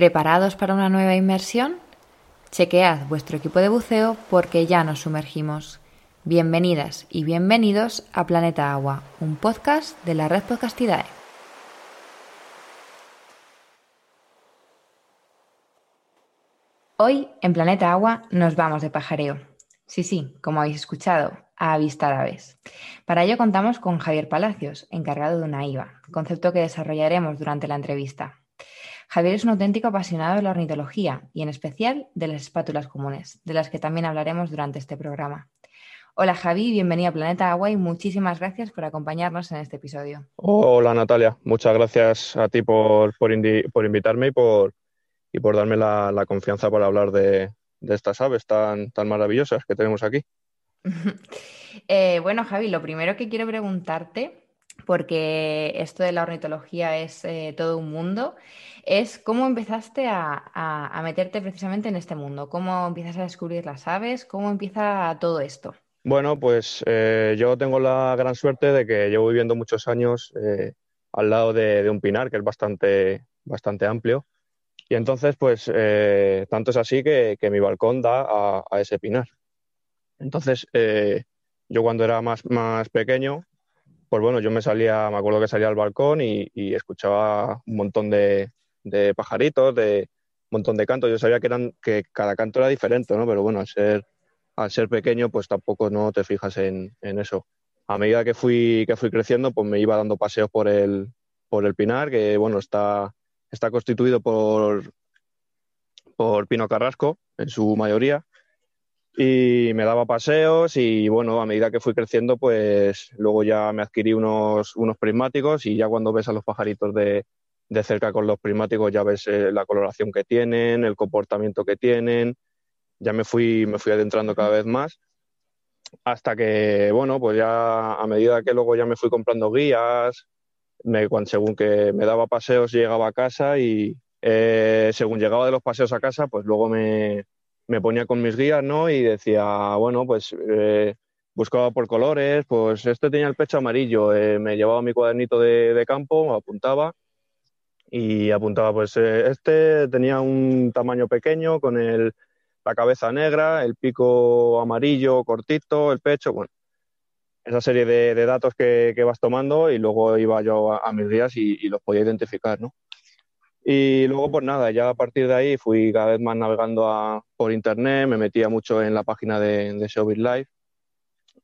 ¿Preparados para una nueva inmersión? Chequead vuestro equipo de buceo porque ya nos sumergimos. Bienvenidas y bienvenidos a Planeta Agua, un podcast de la red Podcastidae. Hoy en Planeta Agua nos vamos de pajareo. Sí, sí, como habéis escuchado, a avistar aves. Para ello contamos con Javier Palacios, encargado de una IVA, concepto que desarrollaremos durante la entrevista. Javier es un auténtico apasionado de la ornitología y en especial de las espátulas comunes, de las que también hablaremos durante este programa. Hola Javi, bienvenido a Planeta Agua y muchísimas gracias por acompañarnos en este episodio. Hola Natalia, muchas gracias a ti por, invitarme y por, y por darme la, confianza para hablar de, estas aves tan, tan maravillosas que tenemos aquí. Eh, bueno Javi, lo primero que quiero preguntarte porque esto de la ornitología es eh, todo un mundo, es cómo empezaste a, meterte precisamente en este mundo, cómo empiezas a descubrir las aves, cómo empieza todo esto. Bueno, pues eh, yo tengo la gran suerte de que llevo viviendo muchos años eh, al lado de, un pinar que es bastante, bastante amplio. Y entonces, pues, tanto es así que, mi balcón da a, ese pinar. Entonces, yo cuando era más, más pequeño, pues bueno, yo me salía, me acuerdo que salía al balcón y, escuchaba un montón de, pajaritos, de un montón de cantos. Yo sabía que eran, que cada canto era diferente, ¿no? Pero bueno, al ser, pequeño, pues tampoco no te fijas en, eso. A medida que fui, que fui creciendo, pues me iba dando paseos por el, por el pinar, que bueno, está, está constituido por, por pino carrasco en su mayoría y me daba paseos y bueno, a medida que fui creciendo, pues luego ya me adquirí unos, unos prismáticos y ya cuando ves a los pajaritos de, de cerca con los prismáticos ya ves eh, la coloración que tienen, el comportamiento que tienen, ya me fui, me fui adentrando cada vez más hasta que, bueno, pues ya a medida que luego ya me fui comprando guías, según que me daba paseos llegaba a casa y eh, según llegaba de los paseos a casa, pues luego me, me ponía con mis guías, ¿no? Y decía, bueno, pues eh, buscaba por colores, pues este tenía el pecho amarillo, eh, me llevaba mi cuadernito de, campo, apuntaba y apuntaba, pues eh, este tenía un tamaño pequeño con el, la cabeza negra, el pico amarillo cortito, el pecho, bueno, esa serie de, datos que, vas tomando y luego iba yo a, mis guías y, y, los podía identificar, ¿no? Y luego, pues nada, ya a partir de ahí fui cada vez más navegando por internet, me metía mucho en la página de, de Showbiz Live,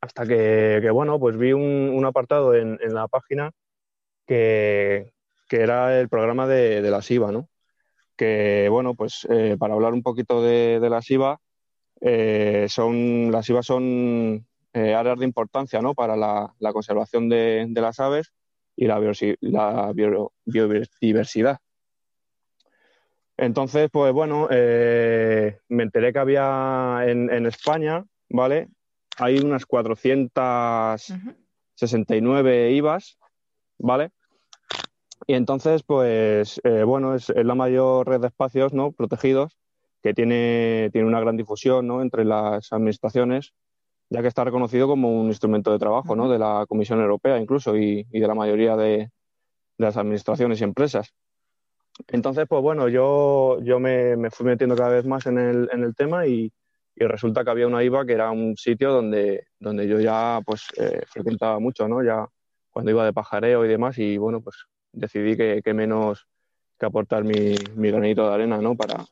hasta que, bueno, pues vi un, apartado en, la página que, era el programa de, la SIVA, ¿no? Que, bueno, pues eh, para hablar un poquito de, la SIVA, eh, son, las IVA son eh, áreas de importancia ¿no? para la, conservación de, las aves y la biodiversidad. Entonces, pues bueno, eh, me enteré que había en, España, ¿vale? Hay unas 469 IVAs, ¿vale? Y entonces, pues eh, bueno, es, la mayor red de espacios ¿no? protegidos que tiene, tiene una gran difusión ¿no? entre las administraciones, ya que está reconocido como un instrumento de trabajo ¿no? de la Comisión Europea incluso y, de la mayoría de las administraciones y empresas. Entonces, pues bueno, yo, yo me, fui metiendo cada vez más en el, en el tema y, resulta que había una IVA que era un sitio donde, donde yo ya pues eh, frecuentaba mucho, ¿no? Ya cuando iba de pajareo y demás y bueno, pues decidí que, menos que aportar mi, mi, granito de arena, ¿no? Para,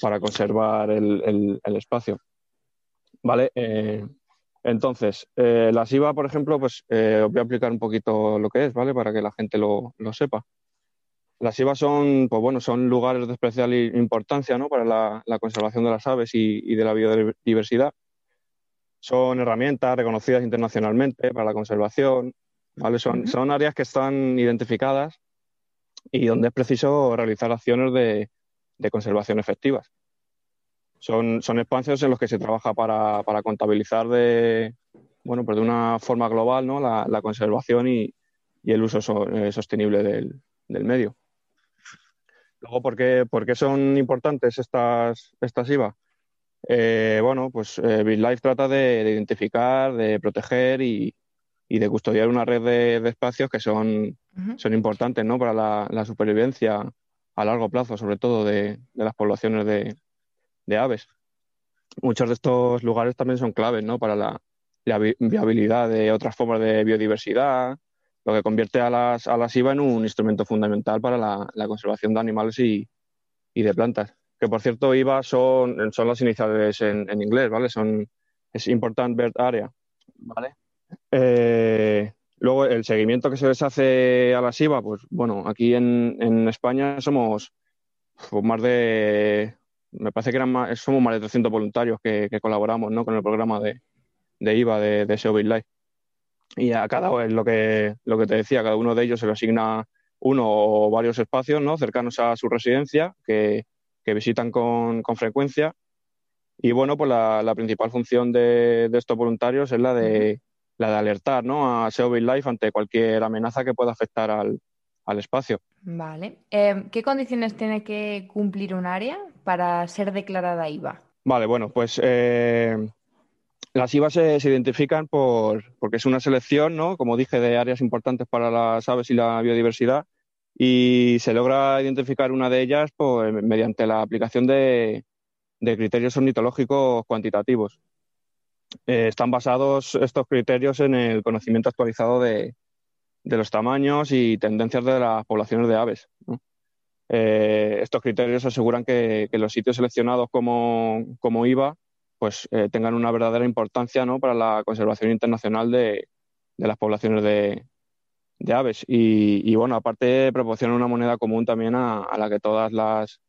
para conservar el, el, espacio. ¿Vale? Eh, entonces, eh, IVA, por ejemplo, pues os voy a explicar un poquito lo que es, ¿vale? Para que la gente lo, lo sepa. Las IVA son, pues bueno, son lugares de especial importancia ¿no? para la, conservación de las aves y, de la biodiversidad. Son herramientas reconocidas internacionalmente para la conservación. ¿vale? Son, son áreas que están identificadas y donde es preciso realizar acciones de, conservación efectivas. Son, son, espacios en los que se trabaja para, contabilizar de, bueno, pues de una forma global ¿no? la, conservación y, el uso eh, sostenible del, del medio. Luego, ¿por qué, son importantes estas, estas IVA? Eh, bueno, pues eh, BitLife trata de, identificar, de proteger y, de custodiar una red de, espacios que son, son importantes ¿no? para la, supervivencia, a largo plazo, sobre todo de, las poblaciones de, aves. Muchos de estos lugares también son claves ¿no? para la, viabilidad de otras formas de biodiversidad, lo que convierte a las, a las IVA en un instrumento fundamental para la, conservación de animales y, de plantas. Que por cierto, IVA son, son las iniciales en, en inglés, ¿vale? Son, es Important Bird Area, ¿vale? Eh, luego, el seguimiento que se les hace a las IVA, pues bueno, aquí en, España somos pues, más de, me parece que eran más, somos más de 300 voluntarios que, colaboramos ¿no? con el programa de, IVA de, de SEO Life. Y a cada es lo que, lo que te decía, cada uno de ellos se le asigna uno o varios espacios ¿no? cercanos a su residencia que, visitan con, frecuencia. Y bueno, pues la, principal función de, estos voluntarios es la de, la de alertar ¿no? a SEO Life ante cualquier amenaza que pueda afectar al, espacio. Vale. Eh, ¿Qué condiciones tiene que cumplir un área para ser declarada IVA? Vale, bueno, pues eh, las IVA se, identifican por, porque es una selección, ¿no? como dije, de áreas importantes para las aves y la biodiversidad y se logra identificar una de ellas pues, mediante la aplicación de criterios ornitológicos cuantitativos. Eh, están basados estos criterios en el conocimiento actualizado de, los tamaños y tendencias de las poblaciones de aves. Eh, estos criterios aseguran que, los sitios seleccionados como, IVA pues, eh, tengan una verdadera importancia para la conservación internacional de, las poblaciones de, aves. Y, bueno, aparte proporciona una moneda común también a, a la que todas las,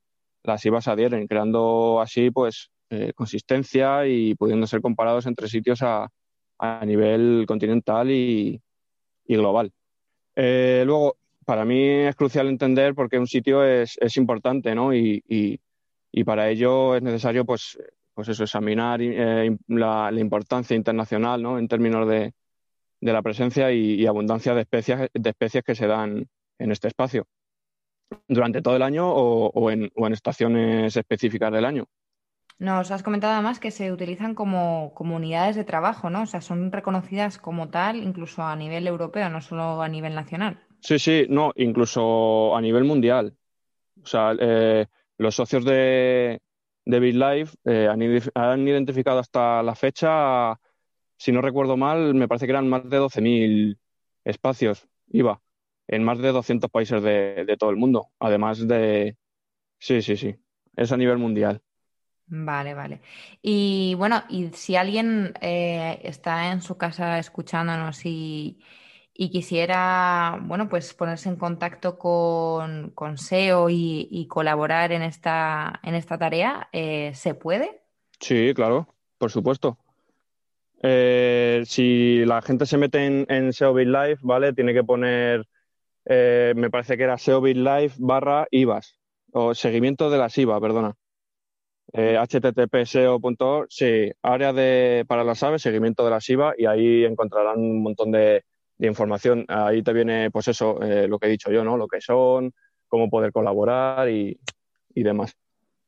las IVAs adhieren, creando así pues eh, consistencia y pudiendo ser comparados entre sitios a, nivel continental y, global. Eh, luego, para mí es crucial entender por qué un sitio es, importante, ¿no? Y, para ello es necesario, pues, pues eso, examinar eh, la, importancia internacional, ¿no? En términos de, la presencia y, abundancia de especies, de especies que se dan en este espacio durante todo el año o en, estaciones específicas del año. Nos has comentado además que se utilizan como comunidades de trabajo, ¿no? O sea, son reconocidas como tal incluso a nivel europeo, no solo a nivel nacional. Sí, sí, no, incluso a nivel mundial. O sea, eh, los socios de, de BitLife eh, han, identificado hasta la fecha, si no recuerdo mal, me parece que eran más de 12.000 espacios IVA en más de 200 países de, de todo el mundo. Además de... Sí, sí, sí. Es a nivel mundial. Vale, vale. Y bueno, y si alguien eh, está en su casa escuchándonos y, quisiera, bueno, pues ponerse en contacto con, con SEO y, colaborar en esta, en esta tarea, eh, ¿se puede? Sí, claro, por supuesto. Eh, si la gente se mete en, en SEO Live, ¿vale? Tiene que poner, me parece que era SEO Live barra IVAs, o seguimiento de las IVA, perdona eh, http.seo.org, sí, área de, para las aves, seguimiento de la SIVA, y ahí encontrarán un montón de, información. Ahí te viene, pues eso, eh, lo que he dicho yo, ¿no? Lo que son, cómo poder colaborar y, y demás.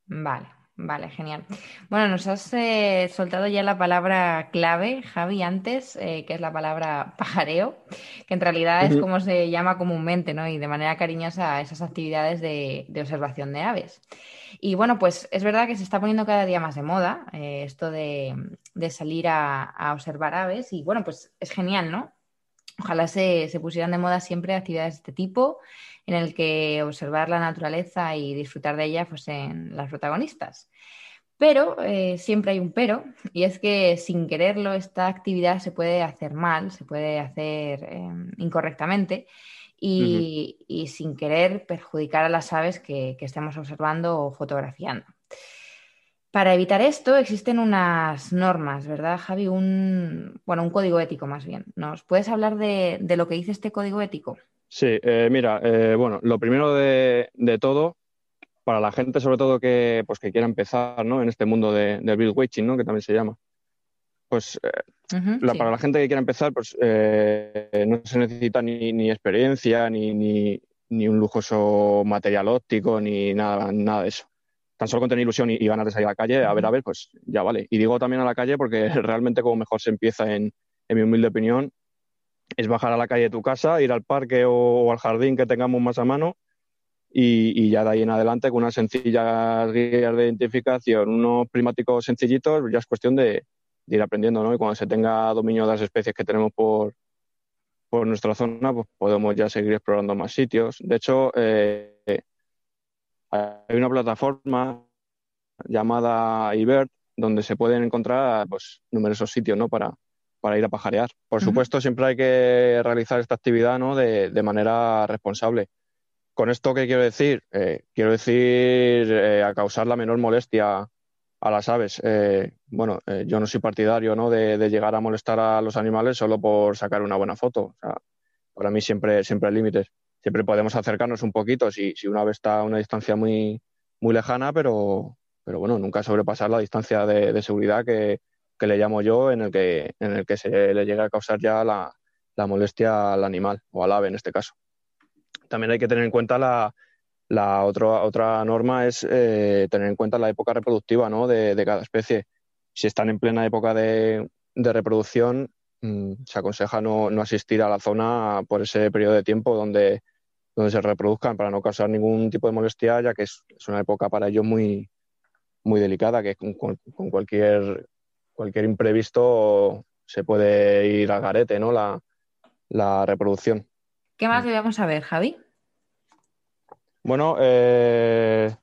Vale, Vale, genial. Bueno, nos has eh, soltado ya la palabra clave, Javi, antes, eh, que es la palabra pajareo, que en realidad es como se llama comúnmente, ¿no? Y de manera cariñosa a esas actividades de, observación de aves. Y bueno, pues es verdad que se está poniendo cada día más de moda esto de, salir a, observar aves y bueno, pues es genial, ¿no? Ojalá se, se pusieran de moda siempre actividades de este tipo en el que observar la naturaleza y disfrutar de ella fuesen las protagonistas. Pero eh, siempre hay un pero, y es que sin quererlo esta actividad se puede hacer mal, se puede hacer em, incorrectamente y, sin querer perjudicar a las aves que, estemos observando o fotografiando. Para evitar esto existen unas normas, ¿verdad, Javi? Un, bueno, un código ético más bien. ¿Nos puedes hablar de lo que dice este código ético? Sí, eh, mira, eh, bueno, lo primero de, todo, para la gente sobre todo que, pues, que quiera empezar ¿no? en este mundo de, del build watching, ¿no? que también se llama, pues eh, para la gente que quiera empezar, pues no se necesita ni, experiencia, ni, ni, un lujoso material óptico, ni nada, nada de eso. Tan solo con tener ilusión y, ganas de salir a la calle, a ver, a ver, pues ya vale. Y digo también a la calle porque realmente como mejor se empieza en, en mi humilde opinión, es bajar a la calle de tu casa, ir al parque o, al jardín que tengamos más a mano y, ya de ahí en adelante con unas sencillas guías de identificación, unos primáticos sencillitos, ya es cuestión de, ir aprendiendo, ¿no? Y cuando se tenga dominio de las especies que tenemos por, por nuestra zona, pues podemos ya seguir explorando más sitios. De hecho, eh, hay una plataforma llamada IBERT donde se pueden encontrar pues, numerosos sitios ¿no? para, para ir a pajarear. Por supuesto, siempre hay que realizar esta actividad ¿no? de, de manera responsable. ¿Con esto qué quiero decir? Eh, quiero decir eh, a causar la menor molestia a las aves. Eh, bueno, yo no soy partidario ¿no? De, llegar a molestar a los animales solo por sacar una buena foto. O sea, para mí siempre, siempre hay límites. Siempre podemos acercarnos un poquito si, si una ave está a una distancia muy, muy lejana, pero, pero bueno, nunca sobrepasar la distancia de, seguridad que, que, le llamo yo, en el que, en el que se le llega a causar ya la, la molestia al animal o al ave en este caso también hay que tener en cuenta la, la otra norma es eh, tener en cuenta la época reproductiva ¿no? de, cada especie. Si están en plena época de, reproducción, mm, se aconseja no, asistir a la zona por ese periodo de tiempo donde, donde se reproduzcan para no causar ningún tipo de molestia, ya que es, una época para ellos muy, muy delicada, que con, cualquier, cualquier imprevisto se puede ir al garete ¿no? la, la reproducción. ¿Qué más debemos saber, Javi? Bueno, eh,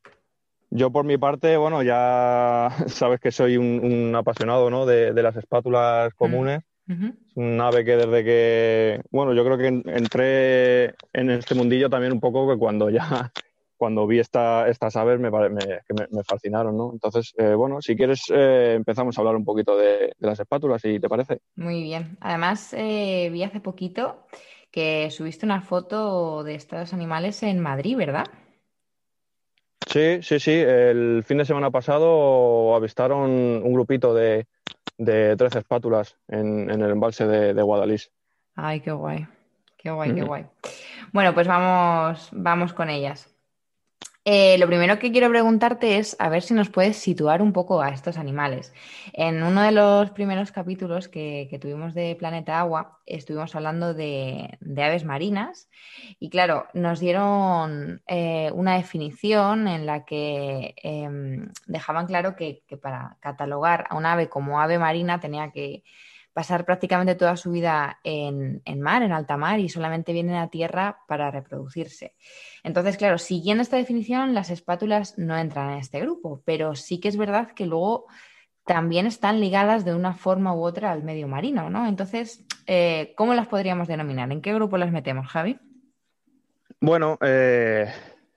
yo por mi parte, bueno, ya sabes que soy un, apasionado ¿no? de, las espátulas comunes. Es un ave que desde que, bueno, yo creo que entré en este mundillo también un poco que cuando ya, cuando vi esta, estas aves me, me, fascinaron, ¿no? Entonces, eh, bueno, si quieres eh, empezamos a hablar un poquito de, las espátulas, si te parece. Muy bien. Además, vi hace poquito que subiste una foto de estos animales en Madrid, ¿verdad? Sí, sí, sí. El fin de semana pasado avistaron un grupito de, de 13 espátulas en, el embalse de, de, Guadalís. Ay, qué guay. Qué guay, qué guay. Bueno, pues vamos, vamos con ellas. Eh, lo primero que quiero preguntarte es a ver si nos puedes situar un poco a estos animales. En uno de los primeros capítulos que, tuvimos de Planeta Agua, estuvimos hablando de, aves marinas y claro, nos dieron eh, una definición en la que em, dejaban claro que, para catalogar a un ave como ave marina tenía que pasar prácticamente toda su vida en, mar, en alta mar, y solamente vienen a tierra para reproducirse. Entonces, claro, siguiendo esta definición, las espátulas no entran en este grupo, pero sí que es verdad que luego también están ligadas de una forma u otra al medio marino, ¿no? Entonces, eh, ¿cómo las podríamos denominar? ¿En qué grupo las metemos, Javi? Bueno, eh,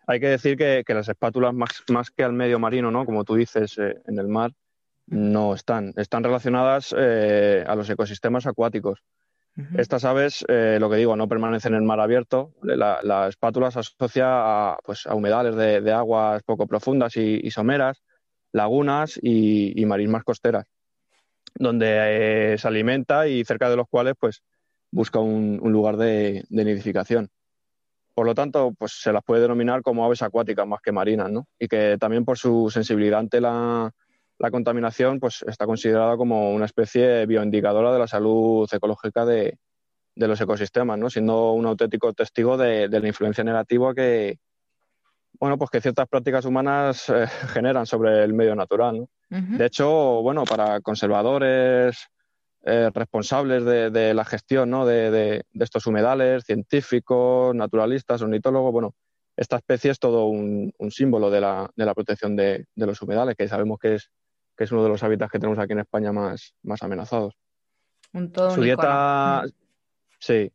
hay que decir que, las espátulas, más, más, que al medio marino, ¿no? Como tú dices, eh, en el mar, no están. Están relacionadas eh, a los ecosistemas acuáticos. Estas aves, eh, lo que digo, no permanecen en mar abierto. La, espátula se asocia a, pues, a humedales de, aguas poco profundas y, someras, lagunas y, marismas costeras, donde eh, se alimenta y cerca de los cuales pues, busca un, lugar de, nidificación. Por lo tanto, pues, se las puede denominar como aves acuáticas más que marinas, ¿no? Y que también por su sensibilidad ante la, la contaminación pues, está considerada como una especie bioindicadora de la salud ecológica de, los ecosistemas, ¿no? siendo un auténtico testigo de, la influencia negativa que, bueno, pues que ciertas prácticas humanas eh, generan sobre el medio natural. De hecho, bueno, para conservadores eh, responsables de, la gestión ¿no? de, estos humedales, científicos, naturalistas, ornitólogos, bueno, esta especie es todo un, símbolo de la, protección de, los humedales, que sabemos que es que es uno de los hábitats que tenemos aquí en España más, más amenazados. Su dieta, sí,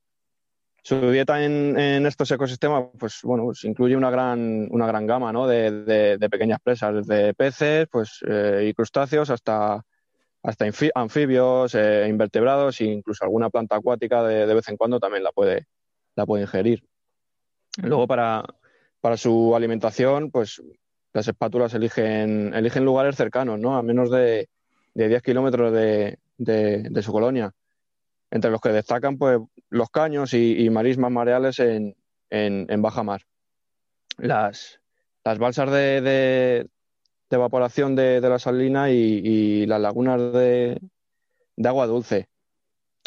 su dieta en, estos ecosistemas, pues bueno, pues incluye una gran, una gran gama ¿no? de, pequeñas presas, desde peces pues, eh, y crustáceos hasta, hasta anfibios, e invertebrados e incluso alguna planta acuática de, vez en cuando también la puede, la puede ingerir. Luego, para, para su alimentación, pues las espátulas eligen, lugares cercanos, ¿no? A menos de, de 10 kilómetros de, su colonia. Entre los que destacan pues, los caños y, marismas mareales en, en, baja mar. Las, balsas de, de, evaporación de, la salina y, las lagunas de, agua dulce.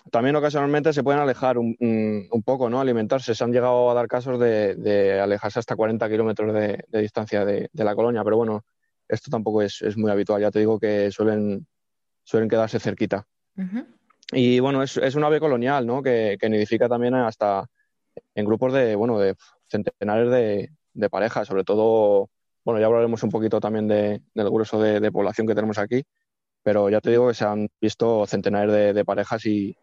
También ocasionalmente se pueden alejar un, poco, ¿no? Alimentarse. Se han llegado a dar casos de, alejarse hasta 40 kilómetros de, distancia de, la colonia, pero bueno, esto tampoco es, muy habitual. Ya te digo que suelen, suelen quedarse cerquita. Y bueno, es, es, un ave colonial, ¿no? Que, nidifica también hasta en grupos de, bueno, de centenares de, parejas, sobre todo, bueno, ya hablaremos un poquito también del grueso de, población que tenemos aquí, pero ya te digo que se han visto centenares de, parejas y,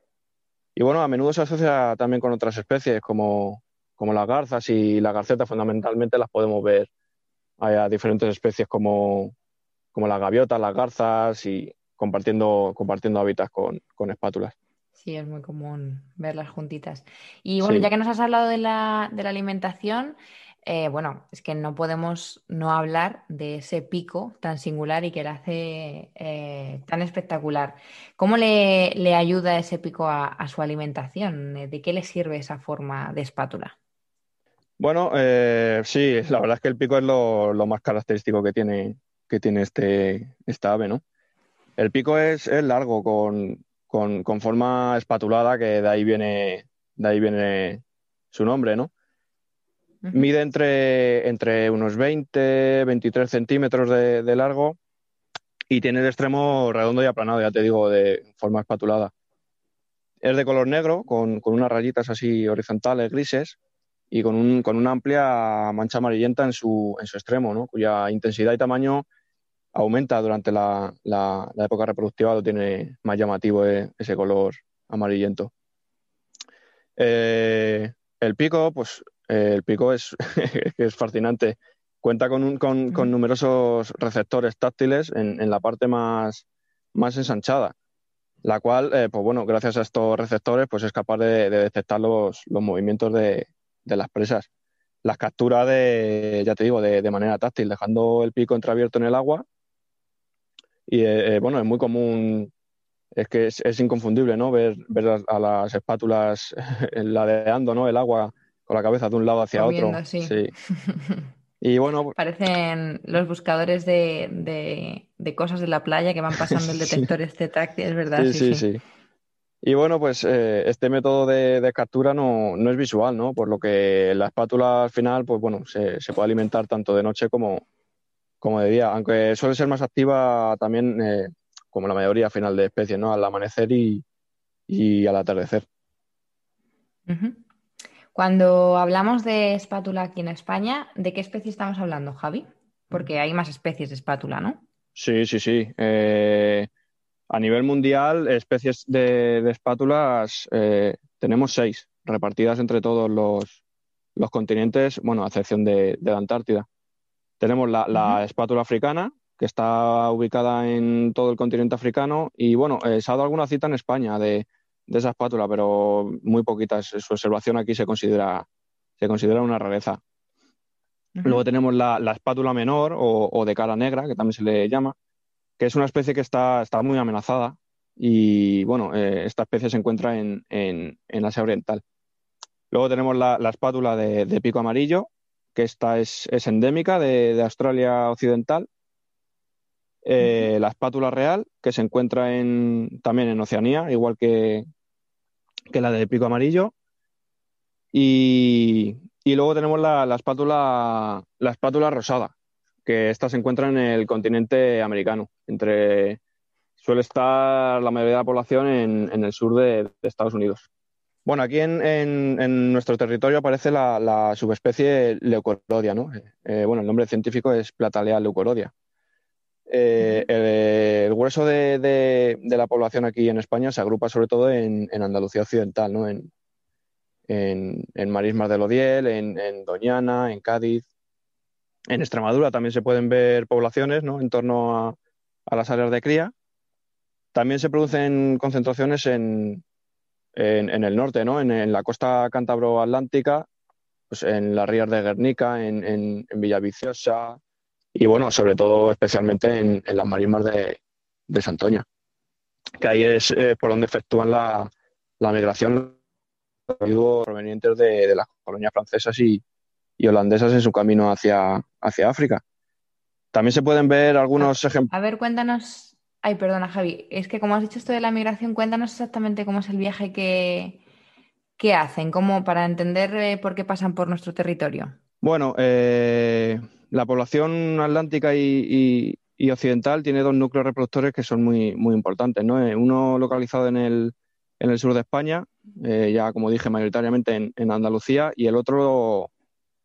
y bueno, a menudo se asocia también con otras especies como, como las garzas y la garceta fundamentalmente las podemos ver a diferentes especies como, como las gaviotas, las garzas y compartiendo, compartiendo hábitats con, con espátulas. Sí, es muy común verlas juntitas. Y bueno, ya que nos has hablado de la, de la alimentación, eh, bueno, es que no podemos no hablar de ese pico tan singular y que le hace eh, tan espectacular. ¿Cómo le, ayuda ese pico a, su alimentación? ¿De qué le sirve esa forma de espátula? Bueno, eh, sí, la verdad es que el pico es lo, más característico que tiene, que tiene este, esta ave, ¿no? El pico es, largo, con, forma espatulada, que de ahí viene, de ahí viene su nombre, ¿no? Mide entre, entre unos 20, 23 centímetros de, largo y tiene el extremo redondo y aplanado, ya te digo, de forma espatulada. Es de color negro, con, unas rayitas así horizontales, grises, y con, un, con una amplia mancha amarillenta en su, en su extremo, ¿no? cuya intensidad y tamaño aumenta durante la, época reproductiva, lo tiene más llamativo eh, ese color amarillento. Eh, el pico, pues eh, el pico es, es fascinante. Cuenta con, con, numerosos receptores táctiles en, la parte más, más ensanchada, la cual, pues bueno, gracias a estos receptores, pues es capaz de, detectar los, movimientos de, las presas. Las captura de, ya te digo, de, de, manera táctil, dejando el pico entreabierto en el agua y eh, eh, bueno, es muy común, es que es, inconfundible, ¿no? Ver, ver a, las espátulas ladeando, ¿no? El agua con la cabeza de un lado hacia otro. Sí. Y bueno. Pues Parecen los buscadores de, cosas de la playa que van pasando el detector este táctil, es verdad. Sí, sí, sí. Y bueno, pues eh, este método de, captura no, no, es visual, ¿no? Por lo que la espátula al final, pues bueno, se, se puede alimentar tanto de noche como, como de día, aunque suele ser más activa también, eh, como la mayoría final de especies, ¿no? Al amanecer y, al atardecer. Cuando hablamos de espátula aquí en España, ¿de qué especie estamos hablando, Javi? Porque hay más especies de espátula, ¿no? Sí, sí, sí. Eh, a nivel mundial, especies de, espátulas eh, tenemos seis, repartidas entre todos los, continentes, bueno, a excepción de la Antártida. Tenemos la, espátula africana, que está ubicada en todo el continente africano. Y bueno, eh, se ha dado alguna cita en España de, esa espátula, pero muy poquitas. Su observación aquí se considera, se considera una rareza. Luego tenemos la, espátula menor o, de cara negra, que también se le llama, que es una especie que está, está muy amenazada. Y bueno, eh, esta especie se encuentra en, Asia Oriental. Luego tenemos la, espátula de, pico amarillo, que esta es, endémica de, Australia Occidental. Eh, la espátula real, que se encuentra en, también en Oceanía, igual que, la de pico amarillo. Y, luego tenemos la, espátula, la espátula rosada, que esta se encuentra en el continente americano, entre suele estar la mayoría de la población en, el sur de Estados Unidos. Bueno, aquí en, nuestro territorio aparece la, subespecie leucorodia, ¿no? Eh, bueno, el nombre científico es Platalea leucorodia. Eh, el, grueso de, la población aquí en España se agrupa sobre todo en, Andalucía Occidental, ¿no? En, Marismas del Odiel, en, Doñana, en Cádiz. En Extremadura también se pueden ver poblaciones, ¿no? En torno a las áreas de cría. También se producen concentraciones en, en, el norte, ¿no? En, la costa cántabro-atlántica, pues en las rías de Guernica, en, en, Villaviciosa y, bueno, sobre todo especialmente en, las marismas de, de Santoña, que ahí es eh, por donde efectúan la, la migración provenientes de, de, las colonias francesas y, y, holandesas en su camino hacia, hacia África. También se pueden ver algunos ejemplos. A ver, cuéntanos Ay, perdona, Javi. Es que como has dicho esto de la migración, cuéntanos exactamente cómo es el viaje que, que hacen, cómo, para entender eh, por qué pasan por nuestro territorio. Bueno, eh, la población atlántica y, occidental tiene dos núcleos reproductores que son muy, muy importantes. ¿no? Eh, uno localizado en el, en el sur de España, ya como dije, mayoritariamente en, Andalucía, y el otro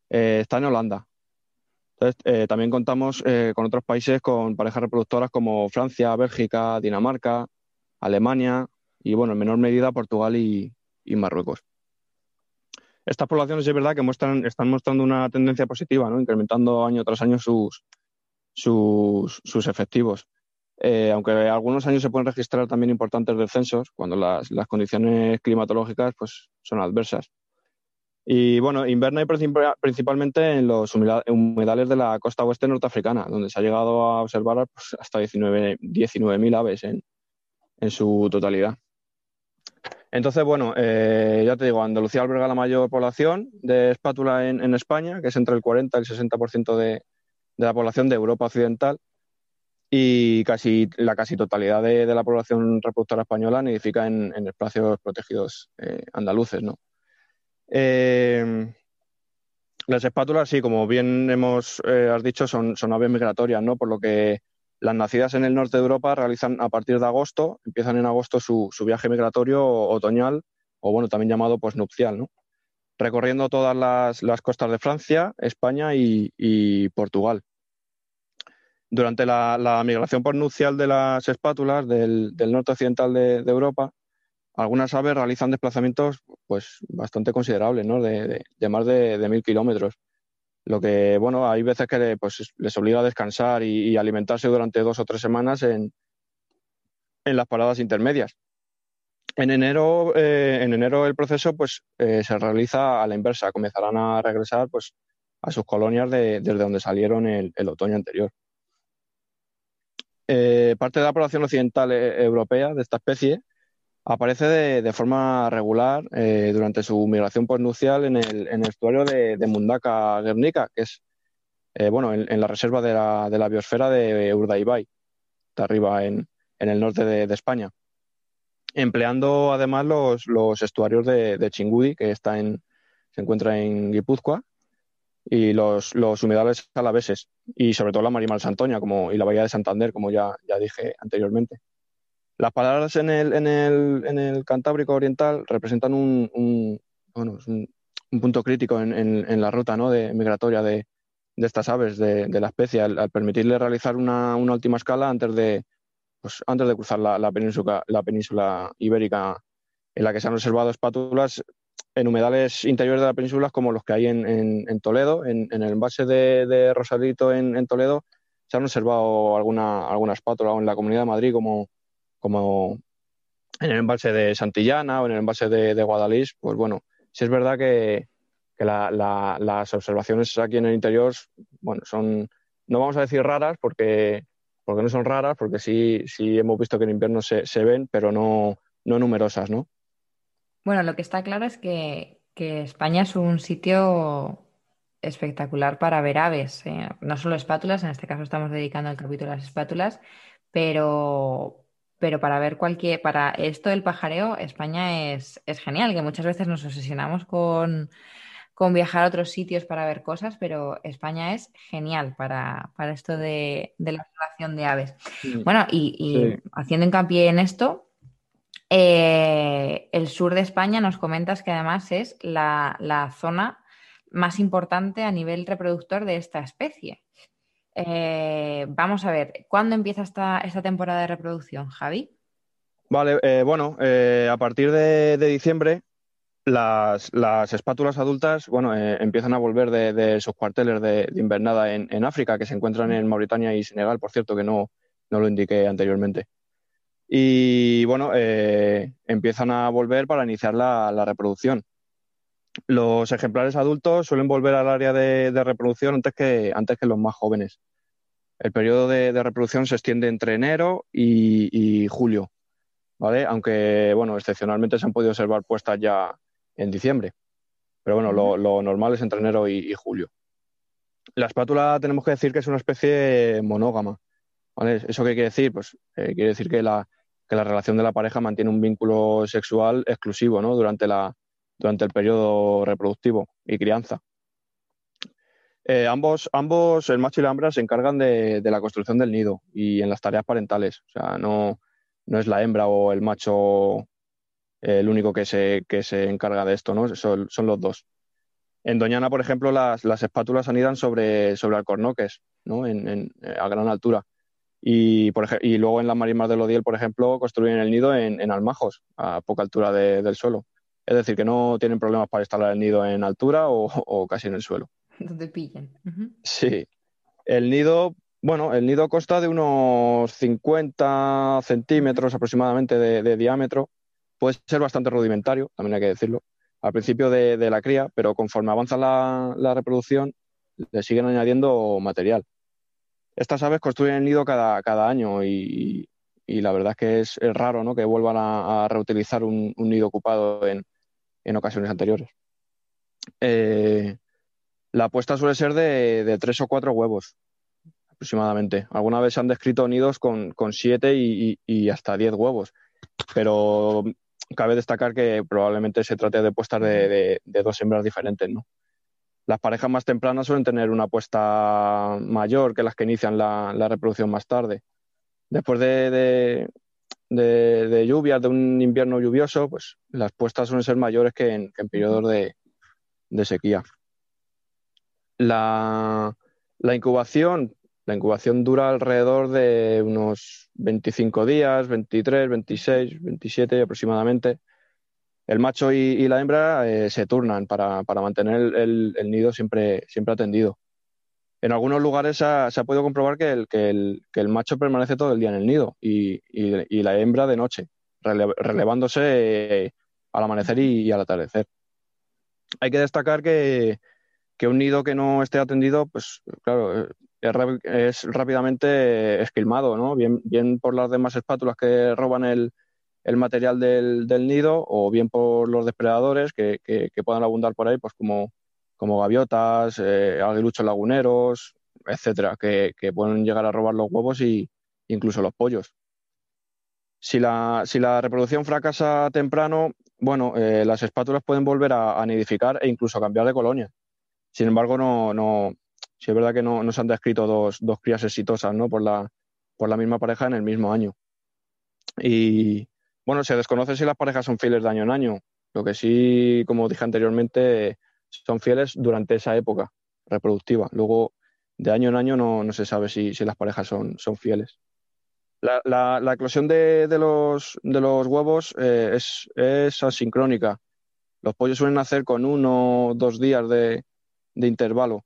está en Holanda. Entonces, también contamos con otros países con parejas reproductoras como Francia, Bélgica, Dinamarca, Alemania y, bueno, en menor medida Portugal y Marruecos. Estas poblaciones es verdad que muestran, están mostrando una tendencia positiva, ¿no? incrementando año tras año sus, sus, efectivos. Eh, aunque algunos años se pueden registrar también importantes descensos cuando las, condiciones climatológicas pues, son adversas. Y bueno, inverna principalmente en los humedales de la costa oeste norteafricana, donde se ha llegado a observar pues, hasta 19.000 19 aves en, en su totalidad. Entonces, bueno, eh, ya te digo, Andalucía alberga la mayor población de espátula en, España, que es entre el 40 y el 60% de, de la población de Europa Occidental y casi la casi totalidad de, la población reproductora española nidifica en, espacios protegidos eh, andaluces, ¿no? Eh, las espátulas, sí, como bien hemos has dicho, son, son aves migratorias, ¿no? Por lo que las nacidas en el norte de Europa realizan a partir de agosto, empiezan en agosto su, viaje migratorio otoñal, o bueno, también llamado pues nupcial, ¿no? recorriendo todas las, costas de Francia, España y, Portugal. Durante la, migración postnupcial de las espátulas del, norte occidental de, Europa, algunas aves realizan desplazamientos pues, bastante considerables, ¿no? de, más de, de mil kilómetros. Lo que, bueno, hay veces que pues, les obliga a descansar y, alimentarse durante dos o tres semanas en, en las paradas intermedias. En enero, eh, en enero el proceso pues, eh, se realiza a la inversa. Comenzarán a regresar pues, a sus colonias de, desde donde salieron el, otoño anterior. Eh, parte de la población occidental europea de esta especie aparece de, forma regular eh, durante su migración postnupcial en el, en el estuario de, Mundaka Guernica, que es eh, bueno, en, la reserva de la, de la biosfera de Urdaibai, de arriba en, el norte de, España. Empleando además los, los estuarios de, Chingudi, que está en, se encuentra en Guipúzcoa, y los, los humedales alaveses, y sobre todo la Marimal Santoña como, y la Bahía de Santander, como ya, ya dije anteriormente. Las palabras en el, en el, en el Cantábrico Oriental representan un, un, punto crítico en, en, la ruta ¿no? de, migratoria de, de estas aves de, de la especie, al, permitirle realizar una, una, última escala antes de, pues, antes de cruzar la, la, península, la península ibérica, en la que se han observado espátulas en humedales interiores de la península como los que hay en, en Toledo, en, el envase de, de en, Toledo, se han observado alguna, alguna espátula o en la Comunidad de Madrid como como en el embalse de Santillana o en el embalse de, de Guadalís, pues bueno, sí es verdad que, las observaciones aquí en el interior, bueno, son, no vamos a decir raras porque, porque no son raras, porque sí, sí hemos visto que en invierno se, ven, pero no, no numerosas, ¿no? Bueno, lo que está claro es que, España es un sitio espectacular para ver aves, eh, no solo espátulas, en este caso estamos dedicando el capítulo a las espátulas, pero, pero para ver cualquier, para esto del pajareo, España es, genial, que muchas veces nos obsesionamos con, viajar a otros sitios para ver cosas, pero España es genial para, esto de, la observación de aves. Bueno, y, haciendo hincapié en esto, eh, el sur de España nos comentas que además es la, la zona más importante a nivel reproductor de esta especie. Eh, vamos a ver, ¿cuándo empieza esta, esta temporada de reproducción, Javi? Vale, eh, bueno, eh, a partir de, diciembre las, espátulas adultas bueno, empiezan a volver de, sus cuarteles de, invernada en, África, que se encuentran en Mauritania y Senegal, por cierto, que no, lo indiqué anteriormente. Y bueno, empiezan a volver para iniciar la, reproducción. Los ejemplares adultos suelen volver al área de, reproducción antes que, antes que los más jóvenes. El periodo de, reproducción se extiende entre enero y, julio, ¿vale? Aunque, bueno, excepcionalmente se han podido observar puestas ya en diciembre. Pero bueno, lo, normal es entre enero y, julio. La espátula tenemos que decir que es una especie monógama. ¿Eso qué quiere decir? Pues eh, quiere decir que la, que la relación de la pareja mantiene un vínculo sexual exclusivo ¿no? durante, la, durante el periodo reproductivo y crianza. Eh, ambos, ambos, el macho y la hembra, se encargan de, la construcción del nido y en las tareas parentales. O sea, no, no es la hembra o el macho eh, el único que se, que se encarga de esto, ¿no? Son, son los dos. En Doñana, por ejemplo, las, las espátulas anidan sobre, sobre alcornoques, ¿no? En, a gran altura. Y, por y luego en las marismas del Odiel, por ejemplo, construyen el nido en, almajos, a poca altura del suelo. Es decir, que no tienen problemas para instalar el nido en altura o, casi en el suelo. Donde pillen. Sí. El nido, bueno, el nido consta de unos 50 centímetros aproximadamente de, diámetro. Puede ser bastante rudimentario, también hay que decirlo, al principio de, la cría, pero conforme avanza la, la reproducción, le siguen añadiendo material estas aves construyen el nido cada, cada año y, la verdad es que es, raro ¿no? que vuelvan a, reutilizar un, nido ocupado en, ocasiones anteriores. Eh, la puesta suele ser de, tres o cuatro huevos aproximadamente. Alguna vez se han descrito nidos con, siete y, hasta diez huevos, pero cabe destacar que probablemente se trate de puestas de, dos hembras diferentes, las parejas más tempranas suelen tener una apuesta mayor que las que inician la, reproducción más tarde. Después de, lluvias, de un invierno lluvioso, pues las puestas suelen ser mayores que en, periodos de, sequía. La, incubación, la incubación dura alrededor de unos 25 días, 23, 26, 27 aproximadamente el macho y, la hembra eh, se turnan para, mantener el, nido siempre, siempre atendido. En algunos lugares se ha, podido comprobar que el, que, macho permanece todo el día en el nido y, la hembra de noche, relevándose eh, al amanecer y, al atardecer. Hay que destacar que, un nido que no esté atendido, pues claro, eh, es, rápidamente esquilmado, ¿no? Bien, por las demás espátulas que roban el, material del, nido o bien por los depredadores que, puedan abundar por ahí, pues como, como gaviotas, eh, aguiluchos laguneros, etcétera, que, pueden llegar a robar los huevos y incluso los pollos. Si la, reproducción fracasa temprano, bueno, eh, las espátulas pueden volver a, nidificar e incluso cambiar de colonia. Sin embargo, no, no, si es verdad que no, se han descrito dos, dos crías exitosas ¿no? por, la, por la misma pareja en el mismo año. Y, bueno, se desconoce si las parejas son fieles de año en año. Lo que sí, como dije anteriormente, son fieles durante esa época reproductiva. Luego, de año en año no, se sabe si, las parejas son, son fieles. La, la, eclosión de, los, de, los, huevos eh, es, es, asincrónica. Los pollos suelen nacer con uno o dos días de, intervalo,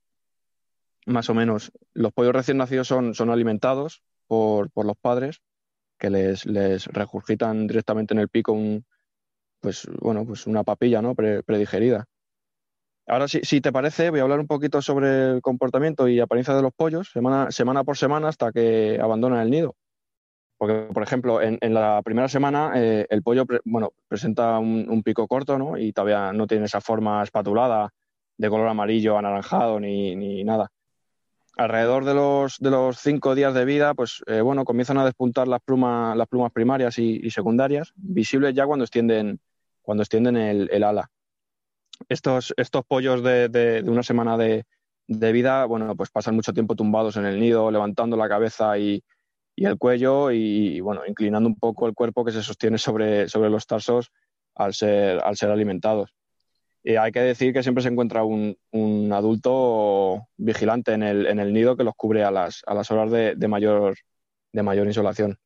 más o menos. Los pollos recién nacidos son, son alimentados por, por los padres que les, les regurgitan directamente en el pico un, pues, bueno, pues una papilla ¿no? predigerida. Ahora, si, te parece, voy a hablar un poquito sobre el comportamiento y apariencia de los pollos semana, por semana hasta que abandonan el nido. Porque, por ejemplo, en, la primera semana eh, el pollo bueno, presenta un, pico corto ¿no? y todavía no tiene esa forma espatulada de color amarillo, anaranjado ni, nada alrededor de los, de los cinco días de vida, pues eh, bueno, comienzan a despuntar las plumas, las plumas primarias y, secundarias, visibles ya cuando extienden el, ala. Estos, estos pollos de, una semana de, vida, bueno, pues pasan mucho tiempo tumbados en el nido, levantando la cabeza y, el cuello y, bueno, inclinando un poco el cuerpo que se sostiene sobre, sobre los tarsos al ser, al ser alimentados hay que decir que siempre se encuentra un, adulto vigilante en el, en el, nido que los cubre a las, a las horas de, mayor, de mayor insolación.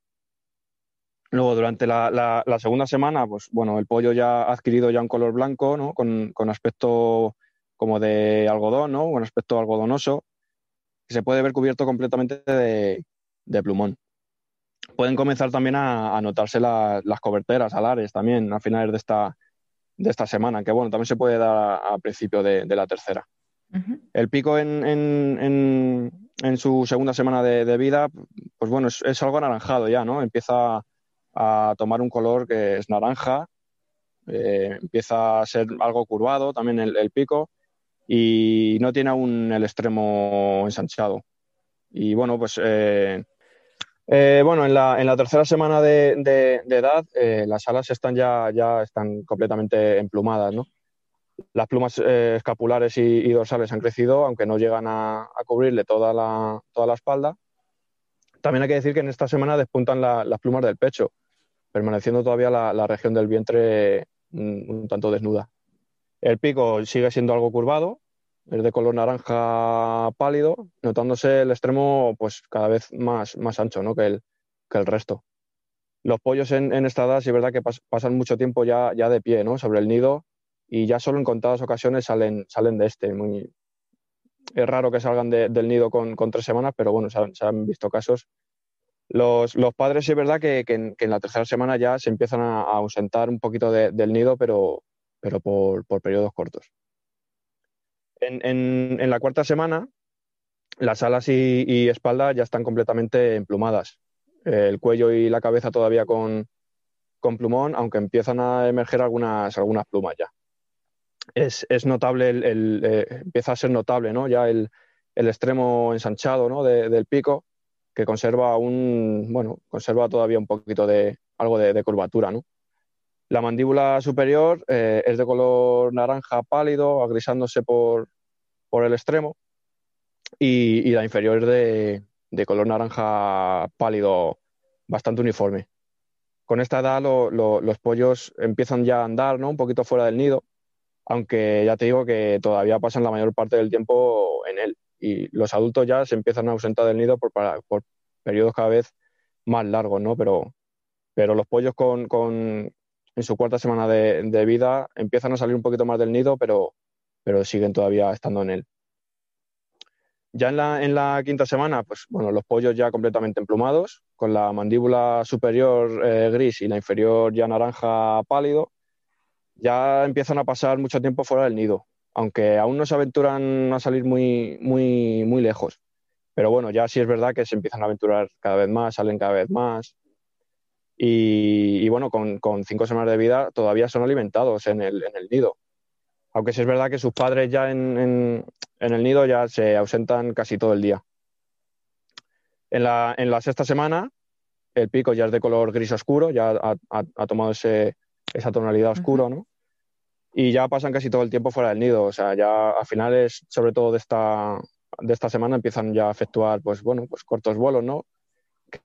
Luego, durante la, segunda semana, pues bueno, el pollo ya ha adquirido ya un color blanco, ¿no? Con, aspecto como de algodón, ¿no? Un aspecto algodonoso, que se puede ver cubierto completamente de, plumón. Pueden comenzar también a, notarse las coberteras alares también a finales de esta, de esta semana, que bueno, también se puede dar a, principio de, la tercera. El pico en, en, su segunda semana de, vida, pues bueno, es, algo anaranjado ya, ¿no? Empieza a tomar un color que es naranja, eh, empieza a ser algo curvado también el, pico y no tiene aún el extremo ensanchado. Y bueno, pues eh, Eh, bueno, en la, en la, tercera semana de, edad, las alas están ya, ya están completamente emplumadas, ¿no? Las plumas escapulares y, dorsales han crecido, aunque no llegan a, cubrirle toda la, toda la, espalda. También hay que decir que en esta semana despuntan las plumas del pecho, permaneciendo todavía la, región del vientre un, un, tanto desnuda. El pico sigue siendo algo curvado, es de color naranja pálido, notándose el extremo pues cada vez más, más ancho ¿no? que, el, que el resto. Los pollos en, esta edad sí es verdad que pasan mucho tiempo ya, ya de pie ¿no? sobre el nido y ya solo en contadas ocasiones salen, salen de este. Muy... Es raro que salgan del nido con, con, tres semanas, pero bueno, se han, visto casos. Los, padres sí es verdad que, en, la tercera semana ya se empiezan a, ausentar un poquito del nido, pero, pero por, por periodos cortos. En, en, la cuarta semana, las alas y, y, espalda ya están completamente emplumadas. El cuello y la cabeza todavía con, con plumón, aunque empiezan a emerger algunas, algunas plumas ya es, es notable, el, eh, empieza a ser notable ¿no? ya el, el extremo ensanchado ¿no? del pico, que conserva un, bueno, conserva todavía un poquito de algo de, curvatura. ¿no? La mandíbula superior eh, es de color naranja pálido, agrisándose por, por el extremo, y, la inferior es de, de, color naranja pálido, bastante uniforme. Con esta edad los pollos empiezan ya a andar ¿no? un poquito fuera del nido aunque ya te digo que todavía pasan la mayor parte del tiempo en él. Y los adultos ya se empiezan a ausentar del nido por, periodos cada vez más largos, ¿no? Pero, pero los pollos con, con en su cuarta semana de, de, vida empiezan a salir un poquito más del nido, pero, pero siguen todavía estando en él. Ya en la, en la quinta semana, pues bueno, los pollos ya completamente emplumados, con la mandíbula superior eh, gris y la inferior ya naranja pálido, ya empiezan a pasar mucho tiempo fuera del nido, aunque aún no se aventuran a salir muy, muy, muy lejos. Pero bueno, ya sí es verdad que se empiezan a aventurar cada vez más, salen cada vez más. Y, bueno, con, cinco semanas de vida todavía son alimentados en el, nido. Aunque sí es verdad que sus padres ya en, el nido ya se ausentan casi todo el día. En la, sexta semana, el pico ya es de color gris oscuro, ya ha, tomado esa tonalidad oscura, ¿no? Y ya pasan casi todo el tiempo fuera del nido. O sea, ya a finales, sobre todo de esta, de esta semana, empiezan ya a efectuar, pues bueno, pues cortos vuelos, ¿no?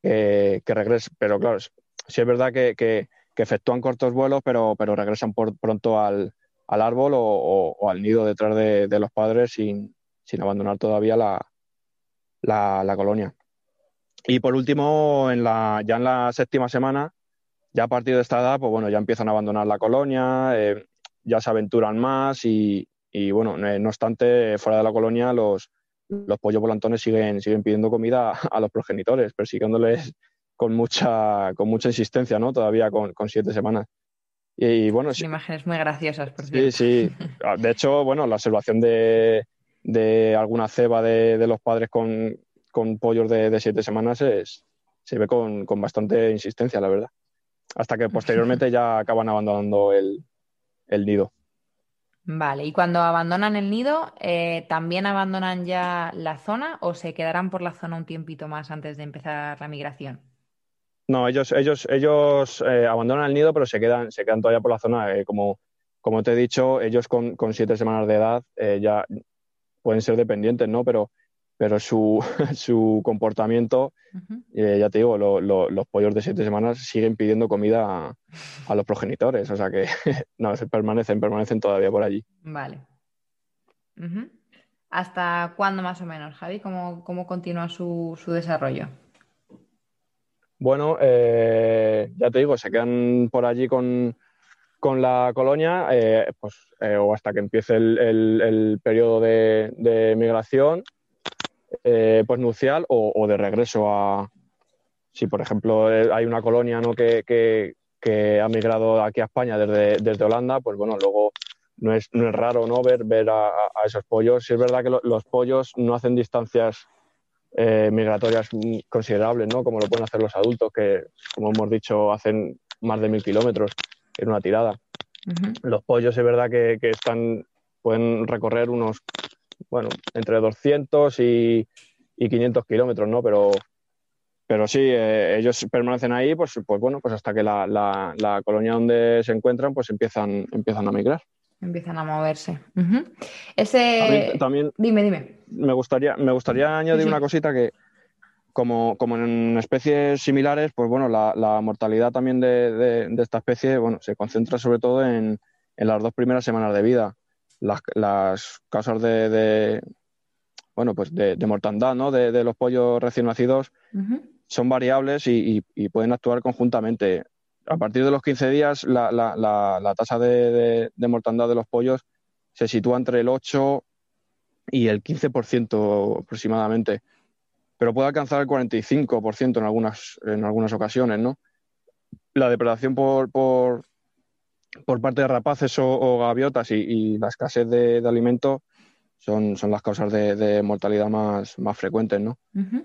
Que, que regresen. Pero claro, sí es verdad que, que, efectúan cortos vuelos, pero, pero regresan por, pronto al, al árbol o, al nido detrás de, los padres sin, sin, abandonar todavía la, la, la, colonia. Y por último, en la, ya en la séptima semana, ya a partir de esta edad, pues bueno, ya empiezan a abandonar la colonia, eh, ya se aventuran más y, bueno, eh, no obstante, fuera de la colonia los, los pollos volantones siguen, siguen pidiendo comida a los progenitores, persiguiéndoles con mucha, con mucha insistencia, ¿no? Todavía con, siete semanas. Y, bueno, Son imágenes muy graciosas, por cierto. Sí, sí. Ah, de hecho, bueno, la observación de, de alguna ceba de, de los padres con, con pollos de, de, siete semanas es, se ve con, con, bastante insistencia, la verdad. Hasta que posteriormente ya acaban abandonando el, el nido. Vale, y cuando abandonan el nido, eh, ¿también abandonan ya la zona o se quedarán por la zona un tiempito más antes de empezar la migración? No, ellos, ellos, ellos eh, abandonan el nido, pero se quedan, se quedan todavía por la zona. Eh, como, como te he dicho, ellos con, con siete semanas de edad ya pueden ser dependientes, ¿no? Pero pero su, su comportamiento, eh, ya te digo, los pollos de siete semanas siguen pidiendo comida a, los progenitores, o sea que no, se permanecen, permanecen todavía por allí. Vale. ¿Hasta cuándo más o menos, Javi? ¿Cómo, cómo continúa su, su, desarrollo? Bueno, eh, ya te digo, se quedan por allí con, con la colonia, eh, pues, o hasta que empiece el, el, el periodo de, de migración eh, pues nupcial o, de regreso a, si por ejemplo eh, hay una colonia ¿no? que, que, ha migrado aquí a España desde, desde Holanda, pues bueno, luego no es, no es raro ¿no? ver, ver a, esos pollos. Si es verdad que los pollos no hacen distancias eh, migratorias considerables, ¿no? como lo pueden hacer los adultos, que como hemos dicho hacen más de mil kilómetros en una tirada. Los pollos es verdad que, que, están, pueden recorrer unos bueno, entre 200 y, y 500 kilómetros, ¿no? Pero, pero sí, eh, ellos permanecen ahí, pues, pues bueno, pues hasta que la, la, colonia donde se encuentran, pues empiezan, empiezan a migrar. Empiezan a moverse. Ese... También, dime, dime. Me gustaría, me gustaría añadir una cosita que, como, como, en especies similares, pues bueno, la, la mortalidad también de, de, esta especie, bueno, se concentra sobre todo en, en las dos primeras semanas de vida. Las, las causas de, bueno, pues de, mortandad, ¿no? De, los pollos recién nacidos son variables y, pueden actuar conjuntamente. A partir de los 15 días, la, la, tasa de, mortandad de los pollos se sitúa entre el 8 y el 15% aproximadamente, pero puede alcanzar el 45% en algunas, en algunas ocasiones, ¿no? La depredación por, por, por parte de rapaces o, gaviotas y, la escasez de, de alimento son, son las causas de, mortalidad más, más frecuentes, ¿no?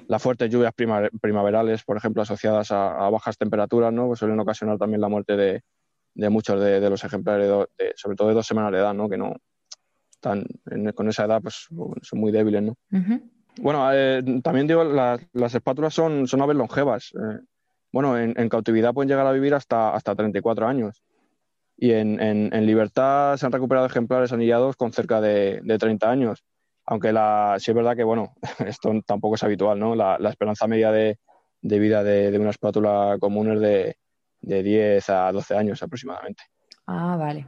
Las fuertes lluvias primaverales, por ejemplo, asociadas a, bajas temperaturas, ¿no? Pues suelen ocasionar también la muerte de, de muchos de, los ejemplares, sobre todo de dos semanas de edad, ¿no? Que no están con esa edad, pues son muy débiles, ¿no? Bueno, eh, también digo, las, las espátulas son, son aves longevas. Eh, bueno, en, en, cautividad pueden llegar a vivir hasta, hasta 34 años y en, en, libertad se han recuperado ejemplares anillados con cerca de, de 30 años. Aunque la, sí es verdad que, bueno, esto tampoco es habitual, ¿no? La, la esperanza media de, de vida de, de, una espátula común es de, de 10 a 12 años aproximadamente. Ah, vale.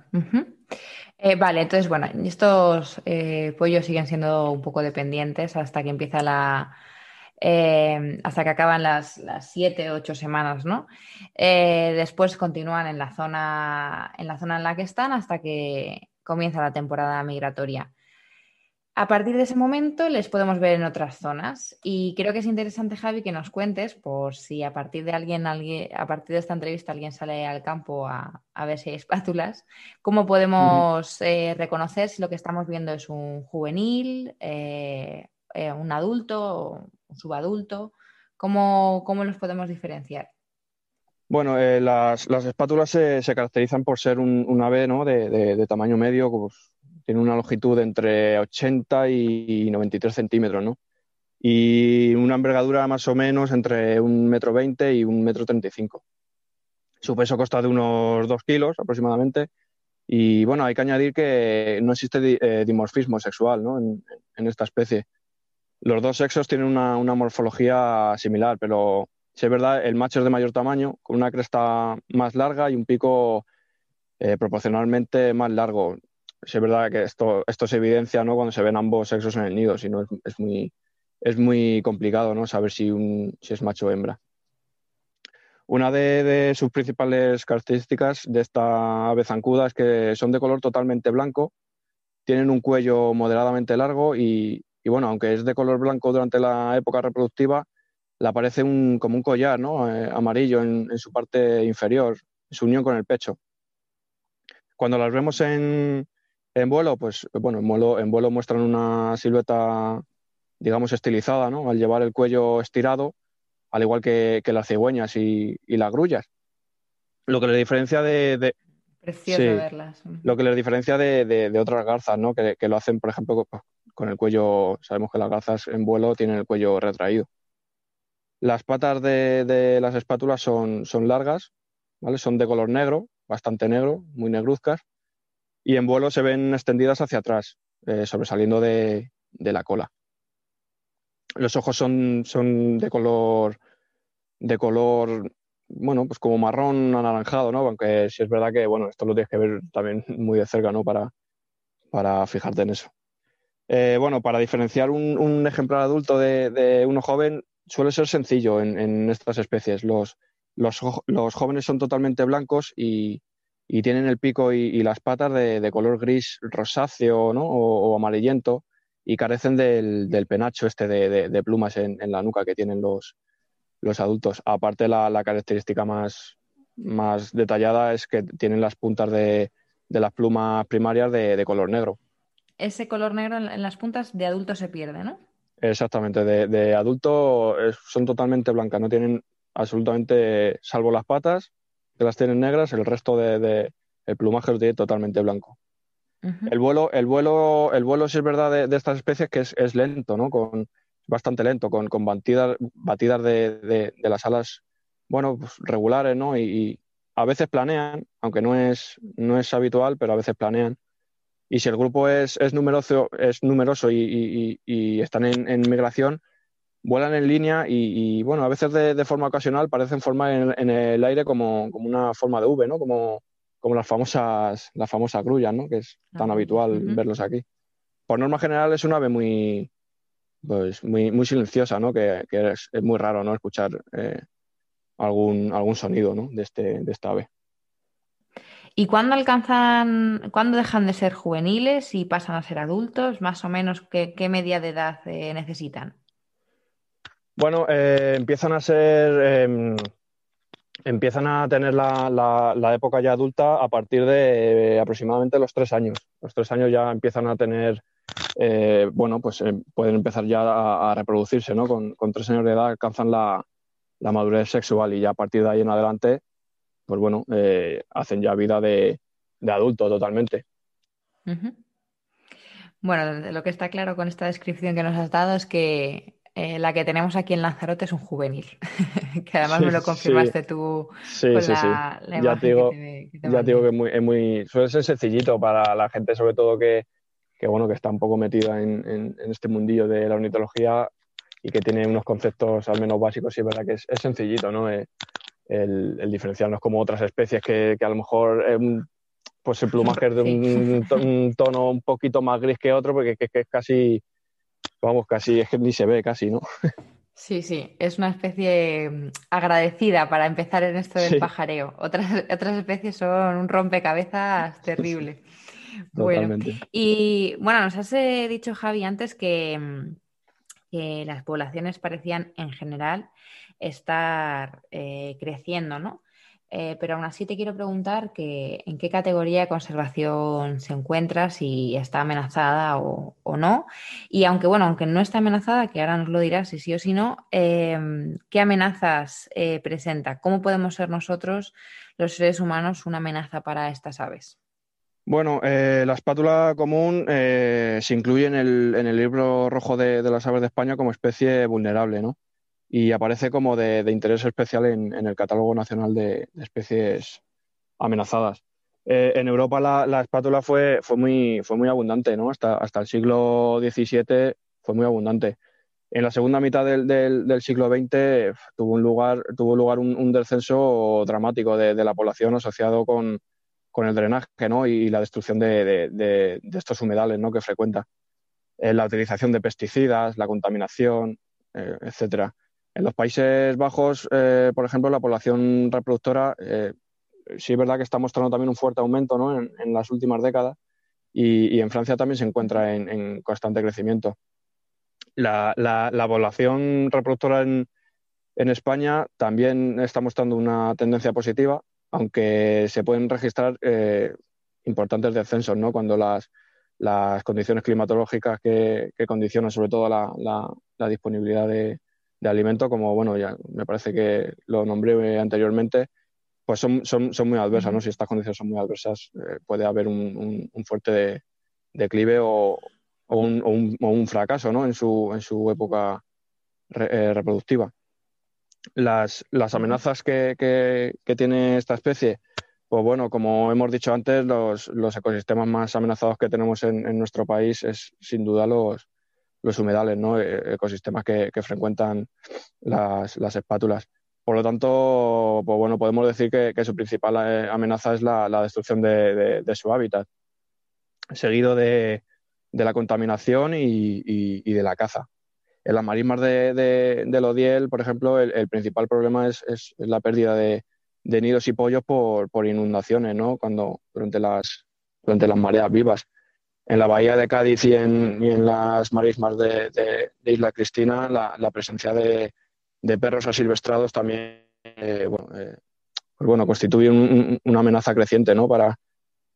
Eh, vale, entonces, bueno, estos eh, pollos siguen siendo un poco dependientes hasta que empieza la, eh, hasta que acaban las, las siete, ocho semanas, ¿no? Eh, después continúan en la, zona, en la zona en la que están hasta que comienza la temporada migratoria. A partir de ese momento les podemos ver en otras zonas y creo que es interesante, Javi, que nos cuentes por si a partir de alguien, alguien a partir de esta entrevista alguien sale al campo a, ver si hay espátulas, cómo podemos eh, reconocer si lo que estamos viendo es un juvenil, un adulto, subadulto? ¿Cómo, cómo los podemos diferenciar? Bueno, eh, las, espátulas se, caracterizan por ser un, ave ¿no? de, tamaño medio, tiene una longitud entre 80 y 93 centímetros, ¿no? Y una envergadura más o menos entre un metro veinte y un metro treinta y cinco. Su peso consta de unos 2 kilos aproximadamente. Y bueno, hay que añadir que no existe eh, dimorfismo sexual ¿no? en, esta especie. Los dos sexos tienen una, morfología similar, pero si es verdad, el macho es de mayor tamaño, con una cresta más larga y un pico eh, proporcionalmente más largo. Si es verdad que esto, esto se evidencia ¿no? cuando se ven ambos sexos en el nido, si no es, muy, es muy complicado ¿no? saber si, un, si es macho o hembra. Una de, sus principales características de esta ave zancuda es que son de color totalmente blanco, tienen un cuello moderadamente largo y, y bueno, aunque es de color blanco durante la época reproductiva, le aparece como un collar ¿no? Eh, amarillo en, su parte inferior, en su unión con el pecho. Cuando las vemos en, vuelo, pues bueno, en vuelo, en vuelo muestran una silueta, digamos, estilizada, ¿no? Al llevar el cuello estirado, al igual que, las cigüeñas y, las grullas. Lo que les diferencia de, verlas. Lo que les diferencia de, otras garzas, ¿no? Que, que, lo hacen, por ejemplo, con el cuello, sabemos que las gazas en vuelo tienen el cuello retraído. Las patas de, las espátulas son, son largas, ¿vale? son de color negro, bastante negro, muy negruzcas, y en vuelo se ven extendidas hacia atrás, eh, sobresaliendo de, la cola. Los ojos son, son de color de color bueno, pues como marrón anaranjado, ¿no? Aunque sí es verdad que, bueno, esto lo tienes que ver también muy de cerca, ¿no? Para, para fijarte en eso. Eh, bueno, para diferenciar un, ejemplar adulto de, uno joven suele ser sencillo en, estas especies. Los, jóvenes son totalmente blancos y, tienen el pico y, las patas de, color gris rosáceo o, amarillento y carecen del, penacho este de, plumas en, la nuca que tienen los, adultos. Aparte, la, característica más, detallada es que tienen las puntas de, las plumas primarias de color negro ese color negro en, las puntas de adulto se pierde, ¿no? Exactamente, de, adulto son totalmente blancas, no tienen absolutamente, salvo las patas, que las tienen negras, el resto de, el plumaje lo tiene totalmente blanco. El vuelo, el vuelo, el vuelo, si es verdad, de, estas especies que es, lento, ¿no? Con, bastante lento, con, con batidas, batidas de, las alas, bueno, pues regulares, ¿no? Y, a veces planean, aunque no es, no es habitual, pero a veces planean. Y si el grupo es, es numeroso, es numeroso y, están en, migración, vuelan en línea y, bueno, a veces de, forma ocasional parecen formar en, el aire como, como, una forma de V, ¿no? Como, como las famosas, las famosas grullas, ¿no? Que es tan habitual verlos aquí. Por norma general es un ave muy, pues muy, muy silenciosa, ¿no? Que, es, muy raro, ¿no? Escuchar eh, algún, algún sonido, ¿no? De, este, de esta ave. ¿Y cuándo alcanzan, cuándo dejan de ser juveniles y pasan a ser adultos? Más o menos, ¿qué, media de edad eh, necesitan? Bueno, eh, empiezan a ser, em, empiezan a tener la, la, época ya adulta a partir de aproximadamente los tres años. Los tres años ya empiezan a tener eh, bueno, pues eh, pueden empezar ya a, reproducirse, ¿no? Con, tres años de edad alcanzan la, madurez sexual y ya a partir de ahí en adelante, pues bueno, eh, hacen ya vida de, adulto totalmente. Bueno, lo que está claro con esta descripción que nos has dado es que la que tenemos aquí en Lanzarote es un juvenil, que además me lo confirmaste tú sí, con sí, la, ya te digo, que, ya digo que es muy, es muy, suele ser sencillito para la gente, sobre todo que, que bueno, que está un poco metida en, este mundillo de la ornitología y que tiene unos conceptos al menos básicos y es verdad que es, sencillito, ¿no? Eh, el, el, diferenciarnos como otras especies que, a lo mejor pues el plumaje es de un, tono un poquito más gris que otro porque es casi, vamos, casi, es que ni se ve casi, ¿no? Sí, sí, es una especie mm, agradecida para empezar en esto del pajareo. Otras, otras especies son un rompecabezas terrible. Bueno, y bueno, nos has eh, dicho, Javi, antes mm, que, las poblaciones parecían en general estar eh, creciendo, ¿no? Eh, pero aún así te quiero preguntar que, en qué categoría de conservación se encuentra, si está amenazada o, no. Y aunque, bueno, aunque no está amenazada, que ahora nos lo dirás si sí o si no, em, ¿qué amenazas presenta? ¿Cómo podemos ser nosotros, los seres humanos, una amenaza para estas aves? Bueno, eh, la espátula común eh, se incluye en el, libro rojo de, las aves de España como especie vulnerable, ¿no? Y aparece como de, interés especial en, el Catálogo Nacional de, Especies Amenazadas. Eh, en Europa la, espátula fue, fue, muy, fue muy abundante, ¿no? Hasta, hasta el siglo XVII fue muy abundante. En la segunda mitad del, del, siglo XX tuvo, un lugar, tuvo lugar un, descenso dramático de, la población asociado con, con el drenaje ¿no? y la destrucción de, estos humedales ¿no? que frecuenta. Eh, la utilización de pesticidas, la contaminación, eh, etcétera. En los Países Bajos, eh, por ejemplo, la población reproductora sí es verdad que está mostrando también un fuerte aumento ¿no? en, las últimas décadas y, en Francia también se encuentra en, constante crecimiento. La, población reproductora en, en España también está mostrando una tendencia positiva aunque se pueden registrar eh, importantes descensos, ¿no? Cuando las, condiciones climatológicas que, condicionan sobre todo la, disponibilidad de, de alimento, como bueno, ya me parece que lo nombré anteriormente, pues son, muy adversas, ¿no? Si estas condiciones son muy adversas, eh, puede haber un, fuerte declive o, un, fracaso, ¿no? En su, en su época eh, reproductiva las, las amenazas que, que, tiene esta especie, pues bueno, como hemos dicho antes, los, los ecosistemas más amenazados que tenemos en, en, nuestro país es sin duda los, los humedales, ¿no? E, ecosistemas que, que frecuentan las, las, espátulas. Por lo tanto, pues bueno, podemos decir que, que su principal eh, amenaza es la, la destrucción de, de, su hábitat, seguido de, de la contaminación y, y, y de la caza. En las marismas de, de, por ejemplo, el, principal problema es, la pérdida de, nidos y pollos por, inundaciones, ¿no? Cuando, durante, las, durante las mareas vivas. En la bahía de Cádiz y en, las marismas de, Isla Cristina, la, presencia de, perros asilvestrados también eh, eh, pues bueno, constituye una amenaza creciente ¿no? para,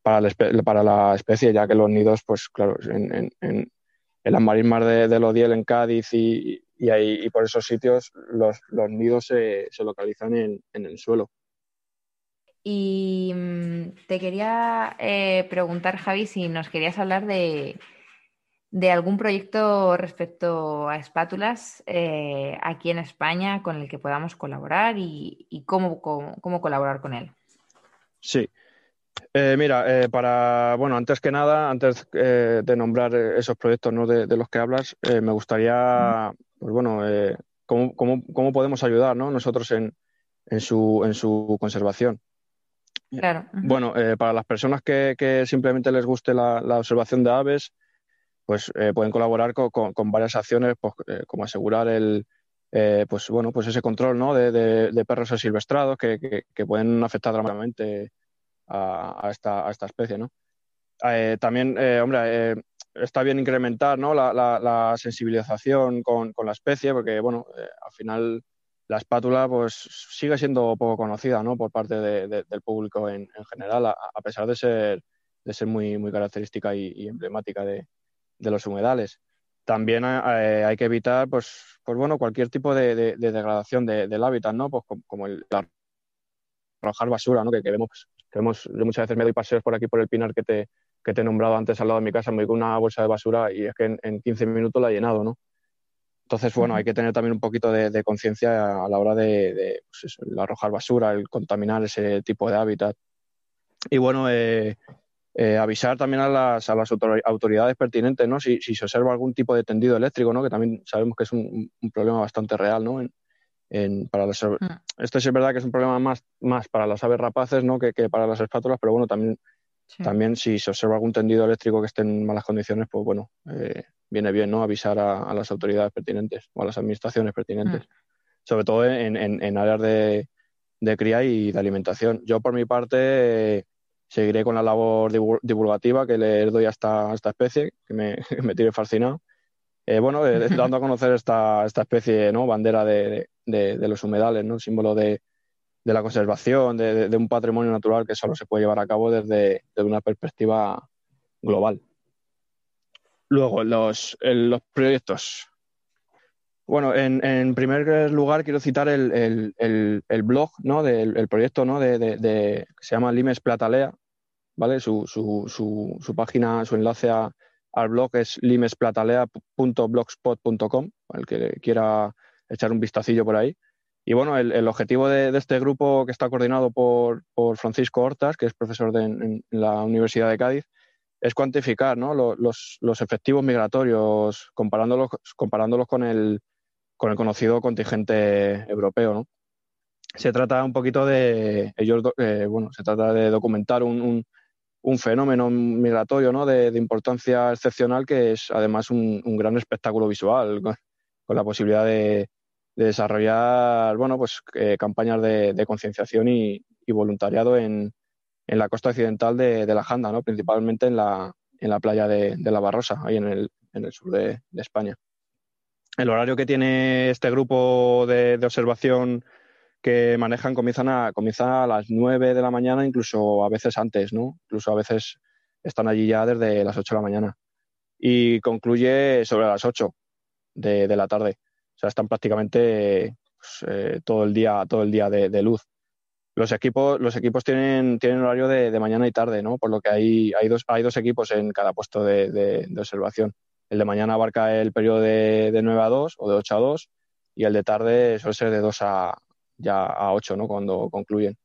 para, la, especie, ya que los nidos, pues claro, en, en las marismas de, de Lodiel, en Cádiz y, y, por esos sitios los, nidos se, localizan en, el suelo. Y mm, te quería eh, preguntar, Javi, si nos querías hablar de, de algún proyecto respecto a espátulas eh, aquí en España con el que podamos colaborar y, cómo, cómo, colaborar con él. Sí. Eh, mira, eh, para, bueno, antes que nada, antes de nombrar esos proyectos ¿no? de, los que hablas, me gustaría, pues bueno, cómo, cómo, cómo, podemos ayudar ¿no? nosotros en, en, su, en su conservación. Claro. Bueno, para las personas que, que, simplemente les guste la, la observación de aves, pues eh, pueden colaborar con, con, varias acciones, pues, eh, como asegurar el, eh, pues bueno, pues ese control ¿no? de, de, perros asilvestrados que, que, pueden afectar dramáticamente a, a, esta, a esta especie, ¿no? también, hombre, está bien incrementar ¿no? la, la, sensibilización con, con, la especie, porque bueno, al final la espátula pues sigue siendo poco conocida ¿no? por parte del público en, en general, a, pesar de ser, de ser muy, muy característica y emblemática de, de los humedales. También eh, hay que evitar, pues, pues bueno, cualquier tipo de, degradación del hábitat, ¿no? Pues como, el arrojar basura, ¿no? Que, que vemos, que vemos, muchas veces me doy paseos por aquí por el pinar que te, que te he nombrado antes al lado de mi casa, me voy con una bolsa de basura y es que en, 15 minutos la he llenado, ¿no? Entonces, bueno, hay que tener también un poquito de, conciencia a la hora de, pues el arrojar basura, el contaminar ese tipo de hábitat. Y bueno, eh, eh, avisar también a las, a las autoridades pertinentes, ¿no? Si, si, se observa algún tipo de tendido eléctrico, ¿no? Que también sabemos que es un, un problema bastante real, ¿no? En, en, para las, mm. Esto sí es verdad que es un problema más, más para las aves rapaces, ¿no? Que, que para las espátulas, pero bueno, también, también si se observa algún tendido eléctrico que esté en malas condiciones, pues bueno, eh, viene bien, ¿no? Avisar a, a, las autoridades pertinentes o a las administraciones pertinentes. Mm. Sobre todo en, en, en áreas de, de, cría y de alimentación. Yo, por mi parte, seguiré con la labor divulgativa que le doy a esta, esta especie, que me, me tiene fascinado. Eh, bueno, eh, dando a conocer esta, esta especie, ¿no? Bandera de, de, los humedales, ¿no? Símbolo de, de la conservación, de, un patrimonio natural que solo se puede llevar a cabo desde, desde una perspectiva global. Luego, los, los proyectos. Bueno, en, en, primer lugar quiero citar el, el, el, blog ¿no? del proyecto ¿no? de, de, que se llama Limes Platalea, ¿vale? Su, su, su, su página, su enlace a, al blog es limesplatalea.blogspot.com, el que quiera echar un vistacillo por ahí. Y bueno, el, el objetivo de, de, este grupo que está coordinado por, por Francisco Hortas, que es profesor de, en, la Universidad de Cádiz, es cuantificar ¿no? los, los, los efectivos migratorios comparándolos, comparándolos con el, con el conocido contingente europeo, ¿no? Se trata un poquito de ellos, eh, bueno, se trata de documentar un, un, fenómeno migratorio, ¿no? De, importancia excepcional que es además un, gran espectáculo visual con, la posibilidad de, desarrollar, bueno, pues eh, campañas de, concienciación y, voluntariado en, en, la costa occidental de, la Janda, ¿no? Principalmente en la, en la playa de, La Barrosa, ahí en el, en el sur de España el horario que tiene este grupo de, observación que manejan comienzan a, comienza a las 9 de la mañana, incluso a veces antes, ¿no? Incluso a veces están allí ya desde las 8 de la mañana. Y concluye sobre las 8 de, la tarde. O sea, están prácticamente pues, eh, todo el día, todo el día de, luz. Los equipos, los equipos tienen, tienen horario de, mañana y tarde, ¿no? Por lo que hay, hay, dos, hay dos equipos en cada puesto de observación. El de mañana abarca el periodo de, de 9 a 2 o de 8 a 2 y el de tarde suele ser de 2 a, ya a 8, ¿no? Cuando concluyen.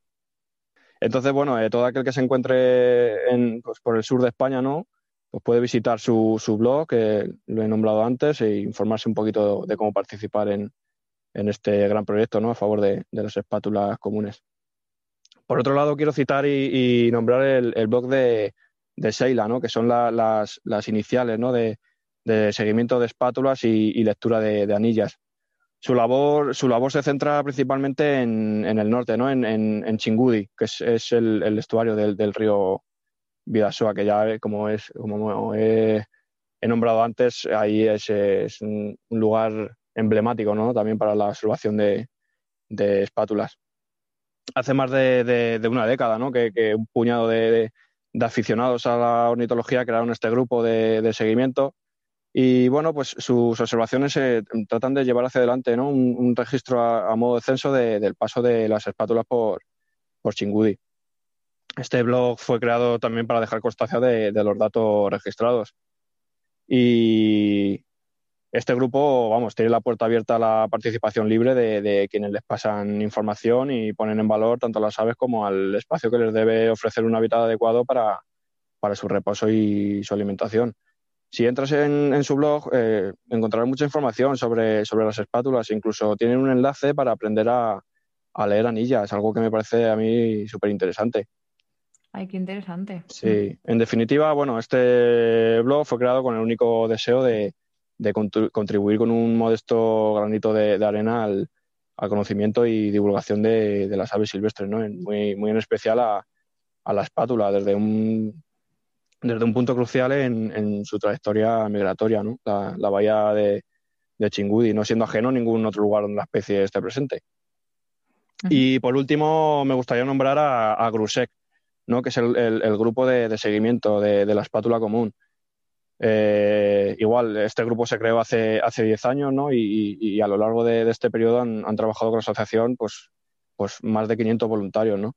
Entonces, bueno, eh, todo aquel que se encuentre en, pues, por el sur de España, ¿no? Pues puede visitar su, su blog, que lo he nombrado antes, e informarse un poquito de cómo participar en, en este gran proyecto, ¿no? A favor de, de, las espátulas comunes. Por otro lado, quiero citar y, nombrar el, blog de, de Seila, ¿no? Que son la, las, las iniciales, ¿no? De seguimiento de espátulas y, lectura de, anillas. Su labor, su labor se centra principalmente en, el norte, ¿no? en, en, Chingudi, que es, el, estuario del, río Vidasoa, que ya como, es, como he, nombrado antes, ahí es, un, lugar emblemático ¿no? también para la observación de, espátulas. Hace más de, una década ¿no? que, un puñado de, aficionados a la ornitología crearon este grupo de, seguimiento y bueno, pues sus observaciones eh, tratan de llevar hacia adelante ¿no? un, registro a, modo de censo del paso de las espátulas por, por Chingudi. Este blog fue creado también para dejar constancia de, los datos registrados. Y este grupo, vamos, tiene la puerta abierta a la participación libre de, quienes les pasan información y ponen en valor tanto a las aves como al espacio que les debe ofrecer un hábitat adecuado para, su reposo y su alimentación. Si entras en, su blog, eh, encontrarás mucha información sobre, sobre las espátulas. Incluso tienen un enlace para aprender a, a leer anillas, algo que me parece a mí súper interesante. Ay, qué interesante. Sí, en definitiva, bueno, este blog fue creado con el único deseo de, contribuir con un modesto granito de, arena al, conocimiento y divulgación de, las aves silvestres, ¿no? Muy, muy en especial a, la espátula, desde un, desde un punto crucial en, su trayectoria migratoria, ¿no? La, bahía de, de Chingudi, no siendo ajeno a ningún otro lugar donde la especie esté presente. Y por último, me gustaría nombrar a, a Grusek, ¿no? que es el, grupo de, seguimiento de, la espátula común. Eh, igual, este grupo se creó hace, hace 10 años ¿no? y, a lo largo de, este periodo han, trabajado con la asociación pues, pues más de 500 voluntarios. ¿no?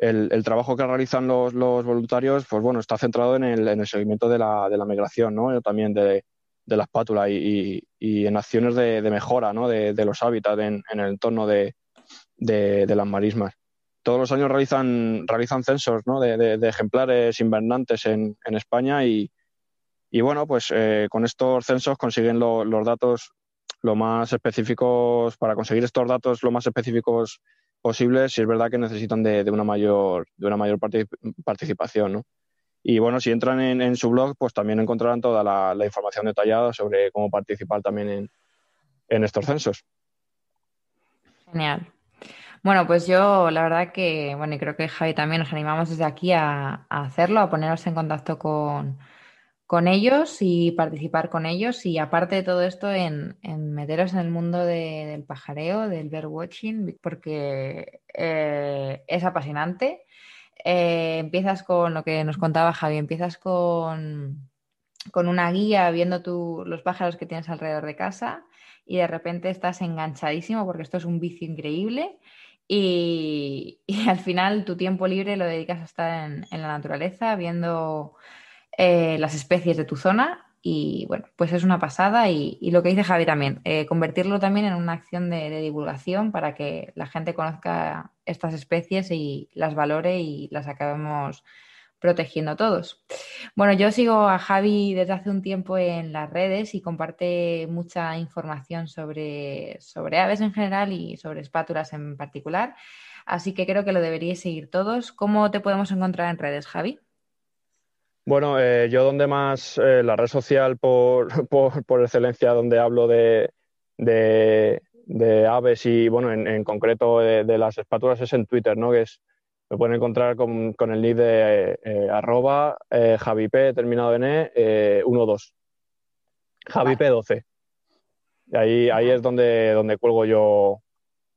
El, trabajo que realizan los, voluntarios pues bueno, está centrado en el, seguimiento de la, de la migración, ¿no? también de, la espátula y, en acciones de, mejora ¿no? de, los hábitats en, en el entorno de, las marismas todos los años realizan, realizan censos de, ejemplares invernantes en, España y, bueno, pues eh, con estos censos consiguen los datos lo más específicos, para conseguir estos datos lo más específicos posibles, si es verdad que necesitan de, una mayor, de una mayor participación. Y bueno, si entran en, su blog, pues también encontrarán toda la, información detallada sobre cómo participar también en, en estos censos. Genial. Bueno, pues yo la verdad que, bueno, y creo que Javi también nos animamos desde aquí a, hacerlo, a ponernos en contacto con, ellos y participar con ellos. Y aparte de todo esto, en, meteros en el mundo del pajareo, del birdwatching, porque eh, es apasionante. Eh, empiezas con lo que nos contaba Javi, empiezas con, con una guía viendo los pájaros que tienes alrededor de casa y de repente estás enganchadísimo porque esto es un vicio increíble y, al final tu tiempo libre lo dedicas a estar en, la naturaleza, viendo eh, las especies de tu zona. Y bueno, pues es una pasada. Y, lo que dice Javi también, eh, convertirlo también en una acción de, divulgación para que la gente conozca estas especies y las valore y las acabemos protegiendo todos. Bueno, yo sigo a Javi desde hace un tiempo en las redes y comparte mucha información sobre, sobre aves en general y sobre espátulas en particular. Así que creo que lo deberíais seguir todos. ¿Cómo te podemos encontrar en redes, Javi? Bueno, eh, yo donde más, eh, la red social por, por, excelencia, donde hablo de, de, aves y, bueno, en, concreto de, de, las espátulas es en Twitter, ¿no? Que es me pueden encontrar con, el nick de eh, arroba eh, javip terminado en e 12. Javip12. Y ahí, ahí es donde, donde cuelgo yo,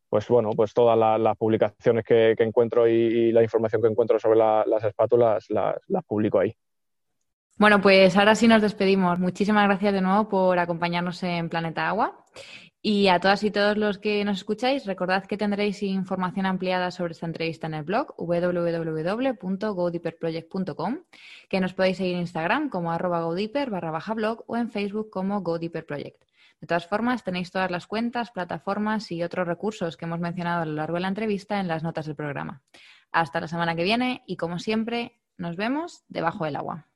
pues bueno, pues todas las publicaciones que, encuentro y, la información que encuentro sobre las espátulas las, las publico ahí. Bueno, pues ahora sí nos despedimos. Muchísimas gracias de nuevo por acompañarnos en Planeta Agua. Y a todas y todos los que nos escucháis, recordad que tendréis información ampliada sobre esta entrevista en el blog www.godeeperproject.com, que nos podéis seguir en Instagram como arroba barra baja blog o en Facebook como GoDeeperProject. De todas formas, tenéis todas las cuentas, plataformas y otros recursos que hemos mencionado a lo largo de la entrevista en las notas del programa. Hasta la semana que viene y, como siempre, nos vemos debajo del agua.